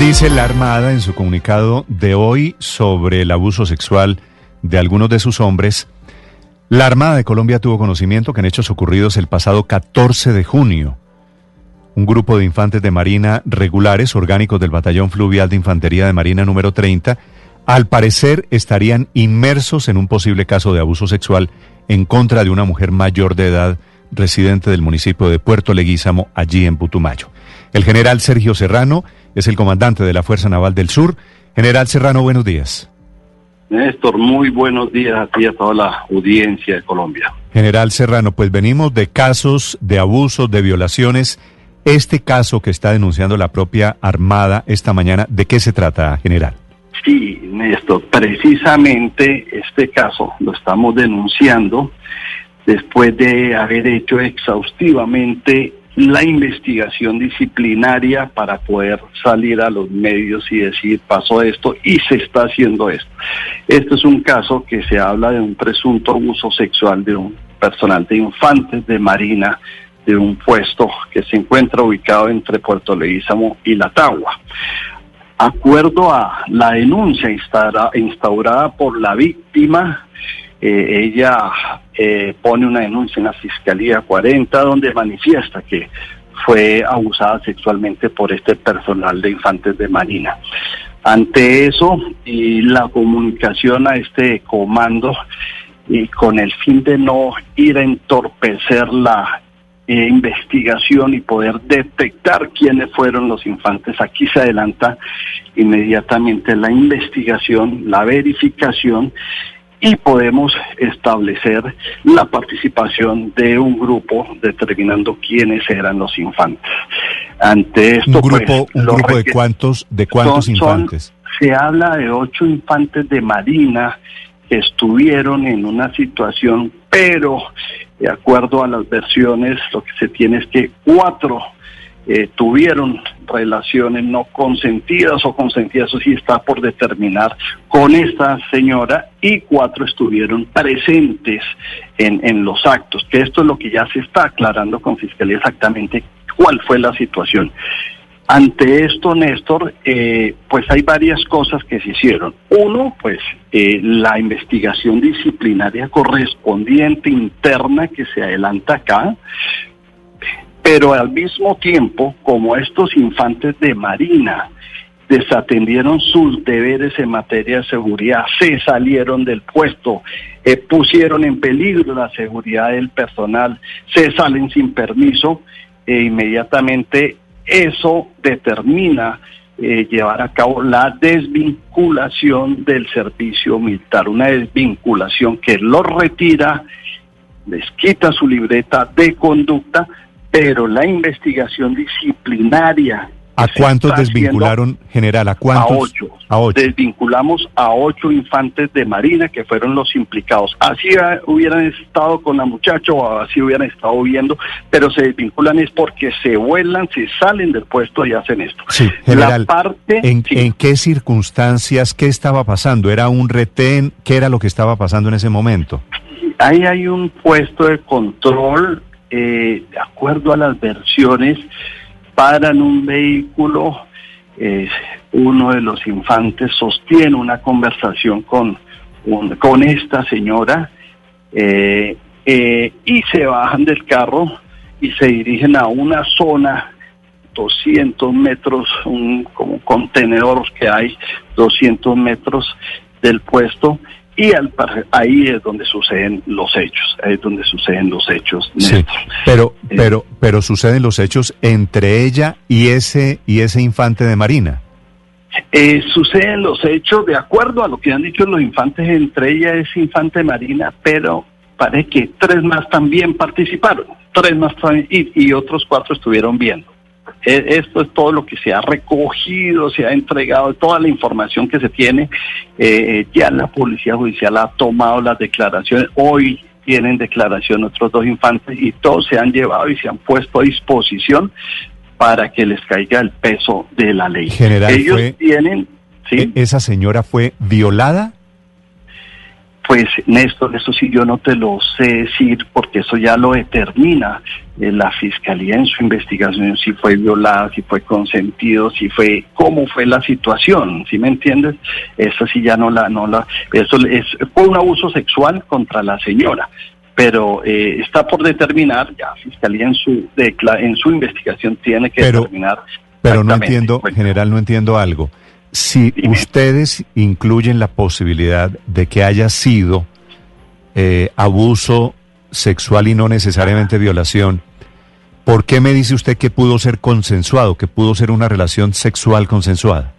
Dice la Armada en su comunicado de hoy sobre el abuso sexual de algunos de sus hombres. La Armada de Colombia tuvo conocimiento que en hechos ocurridos el pasado 14 de junio, un grupo de infantes de Marina regulares, orgánicos del Batallón Fluvial de Infantería de Marina número 30, al parecer estarían inmersos en un posible caso de abuso sexual en contra de una mujer mayor de edad residente del municipio de Puerto Leguízamo, allí en Putumayo. El general Sergio Serrano es el comandante de la Fuerza Naval del Sur. General Serrano, buenos días. Néstor, muy buenos días a ti y a toda la audiencia de Colombia. General Serrano, pues venimos de casos de abusos, de violaciones. Este caso que está denunciando la propia Armada esta mañana, ¿de qué se trata, general? Sí, Néstor, precisamente este caso lo estamos denunciando después de haber hecho exhaustivamente la investigación disciplinaria para poder salir a los medios y decir pasó esto y se está haciendo esto. Este es un caso que se habla de un presunto abuso sexual de un personal de infantes de Marina de un puesto que se encuentra ubicado entre Puerto Leguízamo y La Tagua. Acuerdo a la denuncia instaurada por la víctima, eh, ella eh, pone una denuncia en la Fiscalía 40 donde manifiesta que fue abusada sexualmente por este personal de infantes de Marina. Ante eso y la comunicación a este comando y con el fin de no ir a entorpecer la eh, investigación y poder detectar quiénes fueron los infantes. Aquí se adelanta inmediatamente la investigación, la verificación y podemos establecer la participación de un grupo determinando quiénes eran los infantes. Ante esto, un grupo, pues, un grupo de cuántos, de cuántos son- infantes. se habla de ocho infantes de Marina que estuvieron en una situación, pero de acuerdo a las versiones, lo que se tiene es que cuatro eh, tuvieron relaciones no consentidas o consentidas, eso sí está por determinar, con esta señora y cuatro estuvieron presentes en, en los actos, que esto es lo que ya se está aclarando con Fiscalía exactamente cuál fue la situación. Ante esto, Néstor, eh, pues hay varias cosas que se hicieron. Uno, pues eh, la investigación disciplinaria correspondiente interna que se adelanta acá, pero al mismo tiempo, como estos infantes de Marina desatendieron sus deberes en materia de seguridad, se salieron del puesto, eh, pusieron en peligro la seguridad del personal, se salen sin permiso, e inmediatamente eso determina eh, llevar a cabo la desvinculación del servicio militar, una desvinculación que lo retira, les quita su libreta de conducta, pero la investigación disciplinaria ¿A cuántos desvincularon, general? ¿A cuántos? a ocho. A ocho. Desvinculamos a ocho infantes de Marina que fueron los implicados. Así hubieran estado con la muchacha o así hubieran estado viendo, pero se desvinculan es porque se vuelan, se salen del puesto y hacen esto. Sí, general. La parte, ¿En, sí, en qué circunstancias, qué estaba pasando? ¿Era un retén? ¿Qué era lo que estaba pasando en ese momento? ahí hay un puesto de control, eh, de acuerdo a las versiones, paran un vehículo, eh, uno de los infantes sostiene una conversación con, un- con esta señora eh, eh, y se bajan del carro y se dirigen a una zona 200 metros, un como contenedor que hay 200 metros del puesto y al, ahí es donde suceden los hechos, ahí es donde suceden los hechos. Sí, pero, Eh. pero, pero suceden los hechos entre ella y ese, y ese infante de Marina. Eh, suceden los hechos de acuerdo a lo que han dicho los infantes, entre ellas es infante Marina, pero parece que tres más también participaron, tres más también, y, y otros cuatro estuvieron viendo. E, esto es todo lo que se ha recogido, se ha entregado, toda la información que se tiene. Eh, ya la Policía Judicial ha tomado las declaraciones. Hoy tienen declaración otros dos infantes y todos se han llevado y se han puesto a disposición para que les caiga el peso de la ley. General, Ellos tienen... ¿sí? ¿e-, ¿Esa señora fue violada? Pues Néstor, eso sí yo no te lo sé decir porque eso ya lo determina eh, la fiscalía en su investigación, si fue violada, si fue consentido, si fue cómo fue la situación, ¿sí me entiendes? Eso sí ya no la no la eso es fue un abuso sexual contra la señora, pero eh, está por determinar ya fiscalía en su en su investigación tiene que determinar. Pero no entiendo, general, no entiendo algo. Si ustedes incluyen la posibilidad de que haya sido eh, abuso sexual y no necesariamente violación, ¿por qué me dice usted que pudo ser consensuado, que pudo ser una relación sexual consensuada?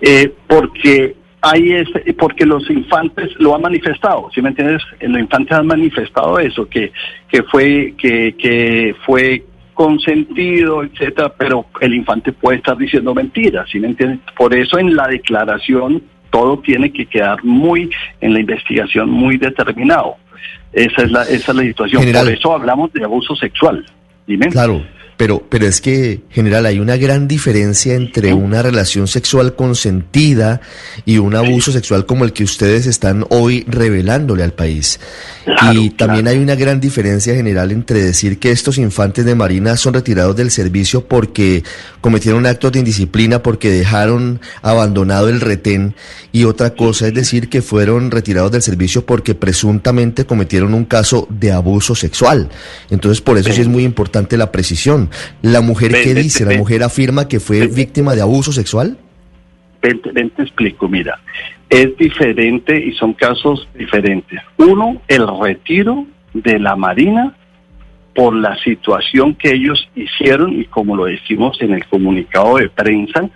Eh, porque ahí es, porque los infantes lo han manifestado, ¿sí me entiendes? Los infantes han manifestado eso, que, que fue, que, que fue consentido, etcétera, pero el infante puede estar diciendo mentiras, ¿sí me entiendes? Por eso en la declaración todo tiene que quedar muy, en la investigación, muy determinado. Esa es la, esa es la situación. Por eso hablamos de abuso sexual. Dime. Claro, pero, pero es que, general, hay una gran diferencia entre una relación sexual consentida y un abuso sexual como el que ustedes están hoy revelándole al país. y también hay una gran diferencia general entre decir que estos infantes de Marina son retirados del servicio porque cometieron actos de indisciplina, porque dejaron abandonado el retén, y otra cosa es decir que fueron retirados del servicio porque presuntamente cometieron un caso de abuso sexual. Entonces, por eso sí es muy importante la precisión. ¿La mujer qué dice? ¿La mujer afirma que fue víctima de abuso sexual? Ven, te explico, mira, es diferente y son casos diferentes. Uno, el retiro de la Marina por la situación que ellos hicieron y como lo decimos en el comunicado de prensa,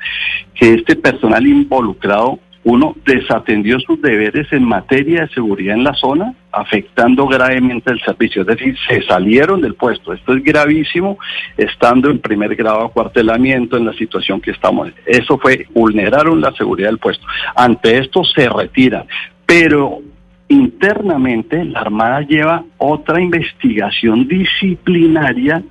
que este personal involucrado uno desatendió sus deberes en materia de seguridad en la zona, afectando gravemente el servicio, es decir, se salieron del puesto. Esto es gravísimo, estando en primer grado acuartelamiento en la situación que estamos. Eso fue, vulneraron la seguridad del puesto. Ante esto se retiran, pero internamente la Armada lleva otra investigación disciplinaria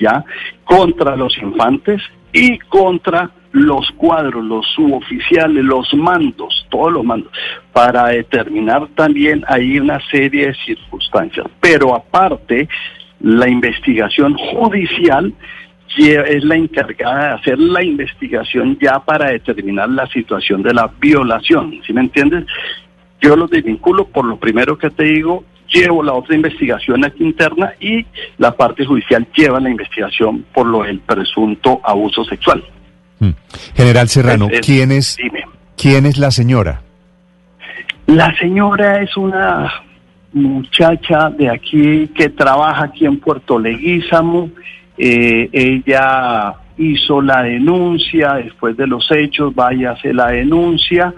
ya contra los infantes y contra los cuadros, los suboficiales, los mandos, todos los mandos, para determinar también ahí una serie de circunstancias. Pero aparte, la investigación judicial es la encargada de hacer la investigación ya para determinar la situación de la violación, ¿sí me entiendes? Yo los desvinculo por lo primero que te digo, llevo la otra investigación aquí interna y la parte judicial lleva la investigación por lo del presunto abuso sexual. Mm. General Serrano, ¿quién, es, ¿quién es la señora? La señora es una muchacha de aquí que trabaja aquí en Puerto Leguízamo. Eh, ella hizo la denuncia después de los hechos, vaya a hacer la denuncia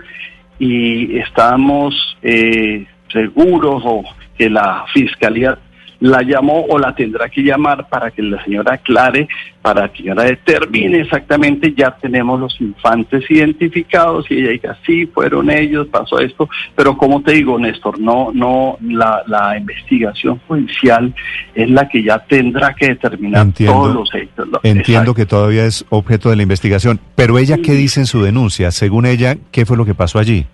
y estamos eh, seguros o que la fiscalía la llamó o la tendrá que llamar para que la señora aclare, para que la determine exactamente, ya tenemos los infantes identificados y ella diga, sí, fueron ellos, pasó esto, pero como te digo, Néstor, no, no, la, la investigación judicial es la que ya tendrá que determinar todos los hechos. Entiendo que todavía es objeto de la investigación, pero ella, ¿qué dice en su denuncia? Según ella, ¿qué fue lo que pasó allí?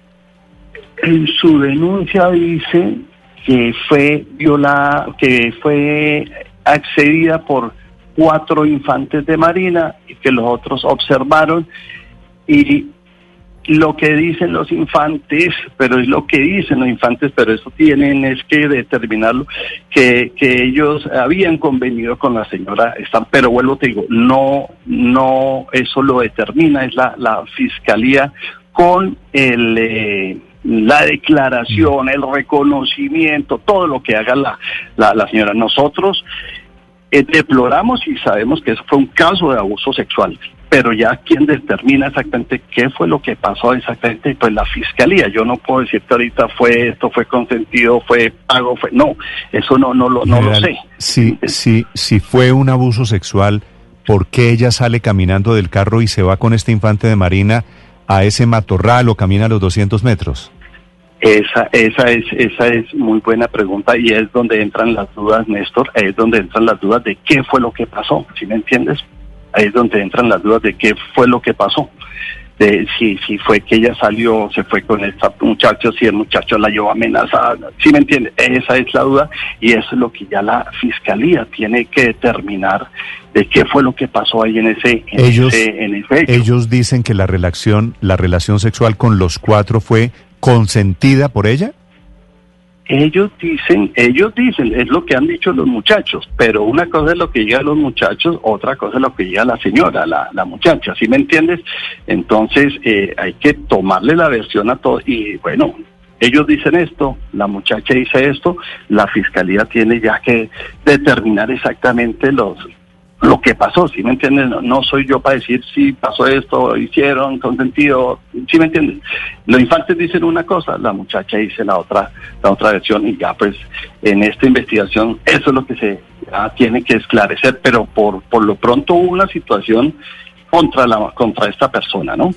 En su denuncia dice que fue violada, que fue accedida por cuatro infantes de marina y que los otros observaron. Y lo que dicen los infantes, pero es lo que dicen los infantes, pero eso tienen es que determinarlo, que, que ellos habían convenido con la señora, están, pero vuelvo te digo, no, no, eso lo determina, es la, la fiscalía con el eh, la declaración, el reconocimiento, todo lo que haga la, la, señora. Nosotros eh, deploramos y sabemos que eso fue un caso de abuso sexual, pero ya quien determina exactamente qué fue lo que pasó exactamente, pues la fiscalía. Yo no puedo decir que ahorita fue esto, fue consentido, fue pago, fue no, eso no no lo no lo sé. Si si si fue un abuso sexual, por qué ella sale caminando del carro y se va con este infante de Marina a ese matorral o camina los 200 metros? Esa, esa es, esa es muy buena pregunta y es donde entran las dudas, Néstor, es donde entran las dudas de qué fue lo que pasó, ¿sí me entiendes? Ahí es donde entran las dudas de qué fue lo que pasó. De si, si fue que ella salió, se fue con esta muchacho, si el muchacho la llevó amenazada, ¿sí me entiendes? Esa es la duda y eso es lo que ya la fiscalía tiene que determinar de qué fue lo que pasó ahí en ese, en ellos, ese, en ese hecho. Ellos dicen que la relación, la relación sexual con los cuatro fue consentida por ella? Ellos dicen, ellos dicen, es lo que han dicho los muchachos, pero una cosa es lo que digan los muchachos, otra cosa es lo que diga la señora, la, la muchacha, ¿sí me entiendes? Entonces eh, hay que tomarle la versión a todos y bueno, ellos dicen esto, la muchacha dice esto, la fiscalía tiene ya que determinar exactamente los lo que pasó, ¿sí me entiendes? No, soy yo para decir si pasó esto, hicieron, consentido, ¿sí me entiendes? Los infantes dicen una cosa, la muchacha dice la otra, la otra versión y ya pues en esta investigación eso es lo que se tiene que esclarecer, pero por, por lo pronto hubo una situación contra la contra esta persona, ¿no?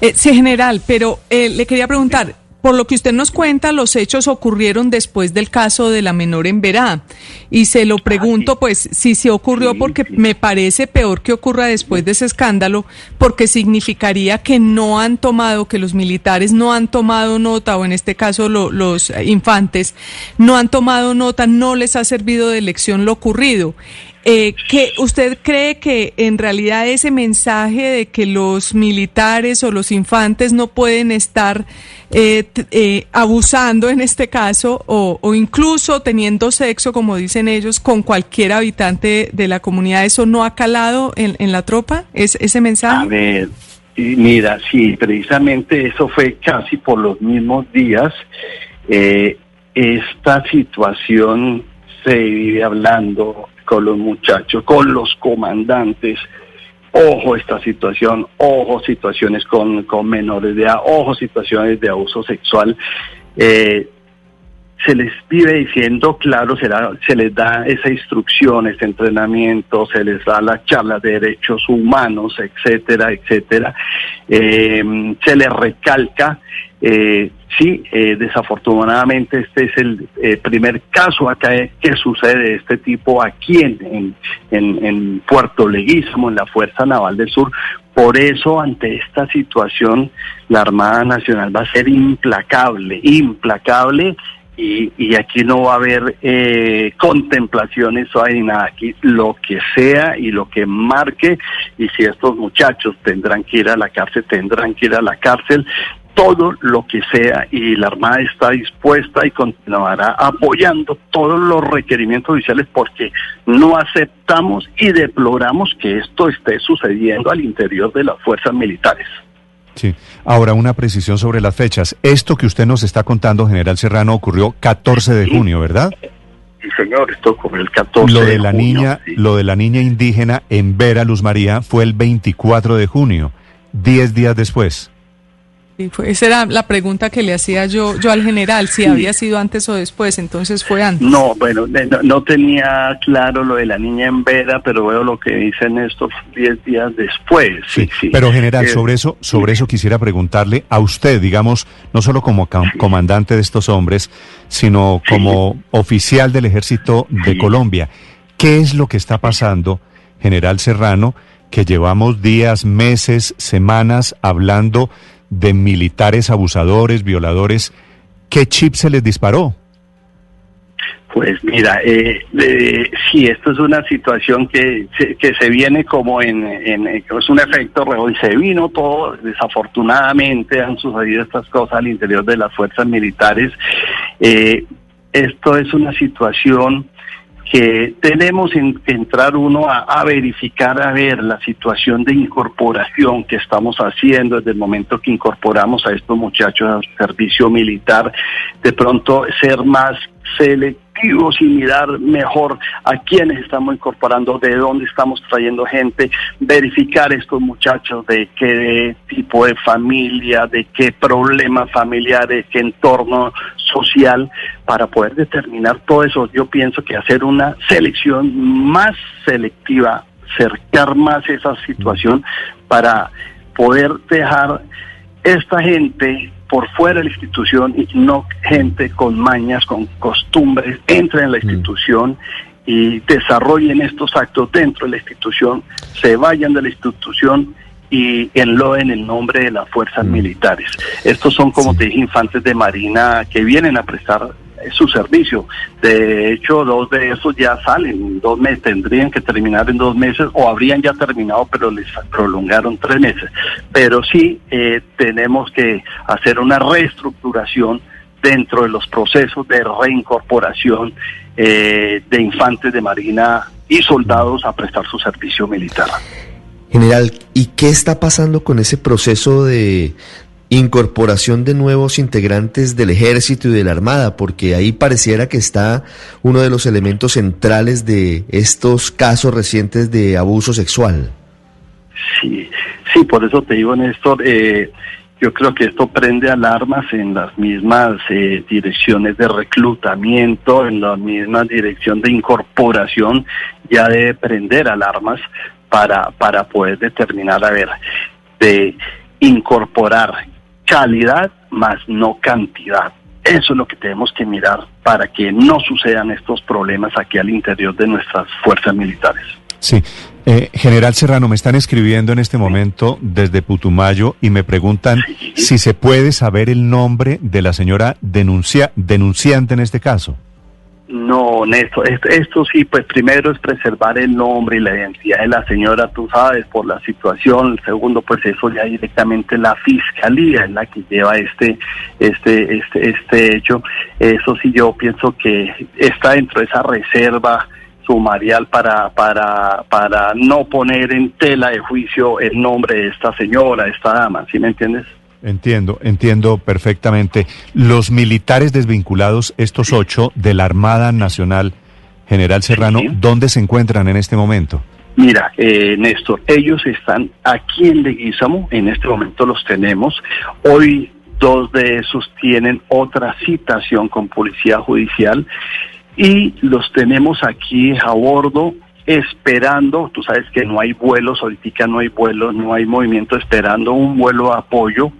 Eh, sí, general, pero eh, le quería preguntar, por lo que usted nos cuenta, los hechos ocurrieron después del caso de la menor en Verá. Y se lo pregunto, pues, si se ocurrió porque me parece peor que ocurra después de ese escándalo, porque significaría que no han tomado, que los militares no han tomado nota, o en este caso los infantes, no han tomado nota, no les ha servido de lección lo ocurrido. Eh, que ¿Usted cree que en realidad ese mensaje de que los militares o los infantes no pueden estar eh, eh, abusando en este caso o, o, incluso teniendo sexo, como dicen ellos, con cualquier habitante de la comunidad, eso no ha calado en, la tropa? ¿Es, ¿Ese mensaje? A ver, mira, sí, precisamente eso fue casi por los mismos días. Eh, esta situación se vive hablando con los muchachos, con los comandantes. Ojo esta situación, ojo situaciones con, con menores de edad, ojo situaciones de abuso sexual. Eh, se les vive diciendo, claro, se, da, se les da esa instrucción, ese entrenamiento, se les da la charla de derechos humanos, etcétera, etcétera. Eh, se les recalca eh, sí, eh, desafortunadamente este es el primer caso acá que sucede de este tipo aquí en, en, en Puerto Leguísamo, en la Fuerza Naval del Sur. Por eso, ante esta situación, la Armada Nacional va a ser implacable, implacable y, y, aquí no va a haber eh, contemplaciones o hay nada aquí, lo que sea y lo que marque, y si estos muchachos tendrán que ir a la cárcel, tendrán que ir a la cárcel, todo lo que sea y la Armada está dispuesta y continuará apoyando todos los requerimientos oficiales porque no aceptamos y deploramos que esto esté sucediendo al interior de las fuerzas militares. Sí. Ahora, una precisión sobre las fechas. Esto que usted nos está contando, general Serrano, ocurrió 14 de junio, ¿verdad? Sí, señor, esto ocurrió el 14 lo de, de la junio, niña, sí. Lo de la niña indígena en Vera, Luz María, fue el 24 de junio, 10 días después. Sí, fue, esa era la pregunta que le hacía yo, yo al general, si Sí. había sido antes o después, entonces fue antes. No, bueno, no, no tenía claro lo de la niña en Vera, pero veo lo que dicen estos 10 días después. Sí, sí. Pero general, Eh, sobre eso, sobre eso quisiera preguntarle a usted, digamos, no solo como comandante de estos hombres, sino como oficial del Ejército de Sí. Colombia. ¿Qué es lo que está pasando, general Serrano, que llevamos días, meses, semanas hablando de militares abusadores, violadores? ¿Qué chip se les disparó? Pues mira, eh, eh, sí, esto es una situación que que se viene como en, en- es un efecto y se vino todo, desafortunadamente han sucedido estas cosas al interior de las fuerzas militares. Eh, esto es una situación que tenemos en- que entrar uno a, a verificar, a ver la situación de incorporación que estamos haciendo desde el momento que incorporamos a estos muchachos al servicio militar, de pronto ser más selectivos y mirar mejor a quiénes estamos incorporando, de dónde estamos trayendo gente, verificar estos muchachos de qué tipo de familia, de qué problemas familiares, qué entorno social, para poder determinar todo eso. Yo pienso que hacer una selección más selectiva cercar más esa situación para poder dejar esta gente por fuera de la institución y no gente con mañas, con costumbres, entre en la institución y desarrollen estos actos dentro de la institución, se vayan de la institución y enloden el nombre de las fuerzas militares. Estos son, como te dije, infantes de Marina que vienen a prestar su servicio. De hecho, dos de esos ya salen, dos meses, tendrían que terminar en dos meses o habrían ya terminado, pero les prolongaron tres meses. Pero sí eh, tenemos que hacer una reestructuración dentro de los procesos de reincorporación eh, de infantes de Marina y soldados a prestar su servicio militar. General, ¿y qué está pasando con ese proceso de, incorporación de nuevos integrantes del ejército y de la armada, porque ahí pareciera que está uno de los elementos centrales de estos casos recientes de abuso sexual. Sí, sí, por eso te digo, Néstor, eh, yo creo que esto prende alarmas en las mismas eh, direcciones de reclutamiento, en la misma dirección de incorporación, ya debe prender alarmas para, para poder determinar, a ver, de incorporar calidad más no cantidad. Eso es lo que tenemos que mirar para que no sucedan estos problemas aquí al interior de nuestras fuerzas militares. Sí. Eh, General Serrano, me están escribiendo en este momento desde Putumayo y me preguntan si se puede saber el nombre de la señora denuncia, denunciante en este caso. No, Néstor, esto, sí, pues primero es preservar el nombre y la identidad de la señora, tú sabes, por la situación. Segundo, pues eso ya directamente la fiscalía es la que lleva este, este, este, este hecho. Eso sí, yo pienso que está dentro de esa reserva sumarial para, para, para no poner en tela de juicio el nombre de esta señora, esta dama, ¿sí me entiendes? Entiendo, entiendo perfectamente. Los militares desvinculados, estos ocho de la Armada Nacional, General Serrano, ¿dónde se encuentran en este momento? Mira, eh, Néstor, ellos están aquí en Leguízamo, en este momento los tenemos. Hoy dos de esos tienen otra citación con Policía Judicial y los tenemos aquí a bordo esperando, tú sabes que no hay vuelos, ahorita no hay vuelos, no hay movimiento, esperando un vuelo de apoyo,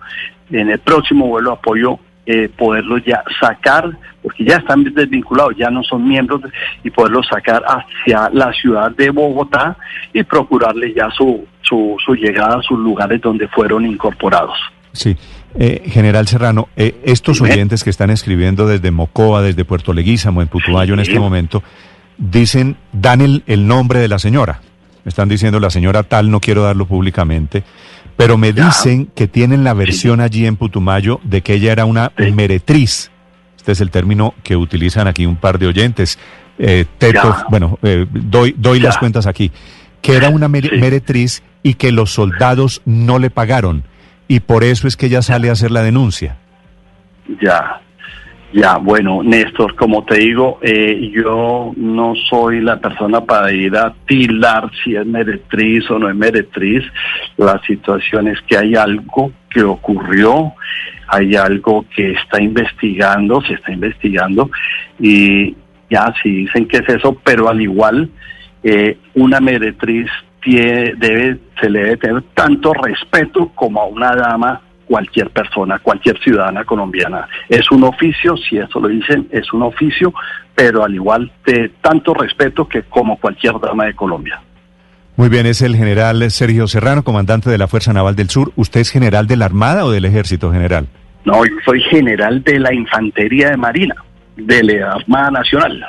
en el próximo vuelo de apoyo eh, poderlos ya sacar, porque ya están desvinculados, ya no son miembros, y poderlos sacar hacia la ciudad de Bogotá y procurarle ya su, su, su llegada a sus lugares donde fueron incorporados. Sí. Eh, General Serrano, eh, estos oyentes que están escribiendo desde Mocoa, desde Puerto Leguízamo, en Putumayo en este momento, dicen, dan el, el, nombre de la señora. Me están diciendo la señora tal, no quiero darlo públicamente, pero me dicen que tienen la versión allí en Putumayo de que ella era una meretriz. Este es el término que utilizan aquí un par de oyentes. Eh, teto, bueno, eh, doy, doy las cuentas aquí. Que era una meretriz y que los soldados no le pagaron. Y por eso es que ella sale a hacer la denuncia. Ya, ya, bueno, Néstor, como te digo, eh, yo no soy la persona para ir a tilar si es meretriz o no es meretriz. La situación es que hay algo que ocurrió, hay algo que está investigando, se está investigando, y ya si dicen que es eso, pero al igual, eh, una meretriz tiene, debe, se le debe tener tanto respeto como a una dama cualquier persona, cualquier ciudadana colombiana. Es un oficio, si eso lo dicen, es un oficio, pero al igual de tanto respeto que como cualquier dama de Colombia. Muy bien, es el general Sergio Serrano, comandante de la Fuerza Naval del Sur. ¿Usted es general de la Armada o del Ejército General? No, soy general de la Infantería de Marina, de la Armada Nacional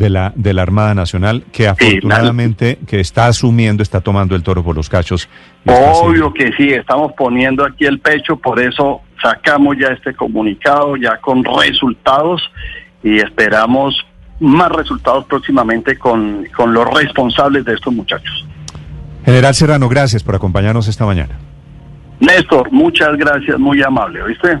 de la, de la Armada Nacional, que afortunadamente que está asumiendo, está tomando el toro por los cachos. Obvio que sí, estamos poniendo aquí el pecho, por eso sacamos ya este comunicado, ya con resultados, y esperamos más resultados próximamente con, con los responsables de estos muchachos. General Serrano, gracias por acompañarnos esta mañana. Néstor, muchas gracias, muy amable, ¿oíste?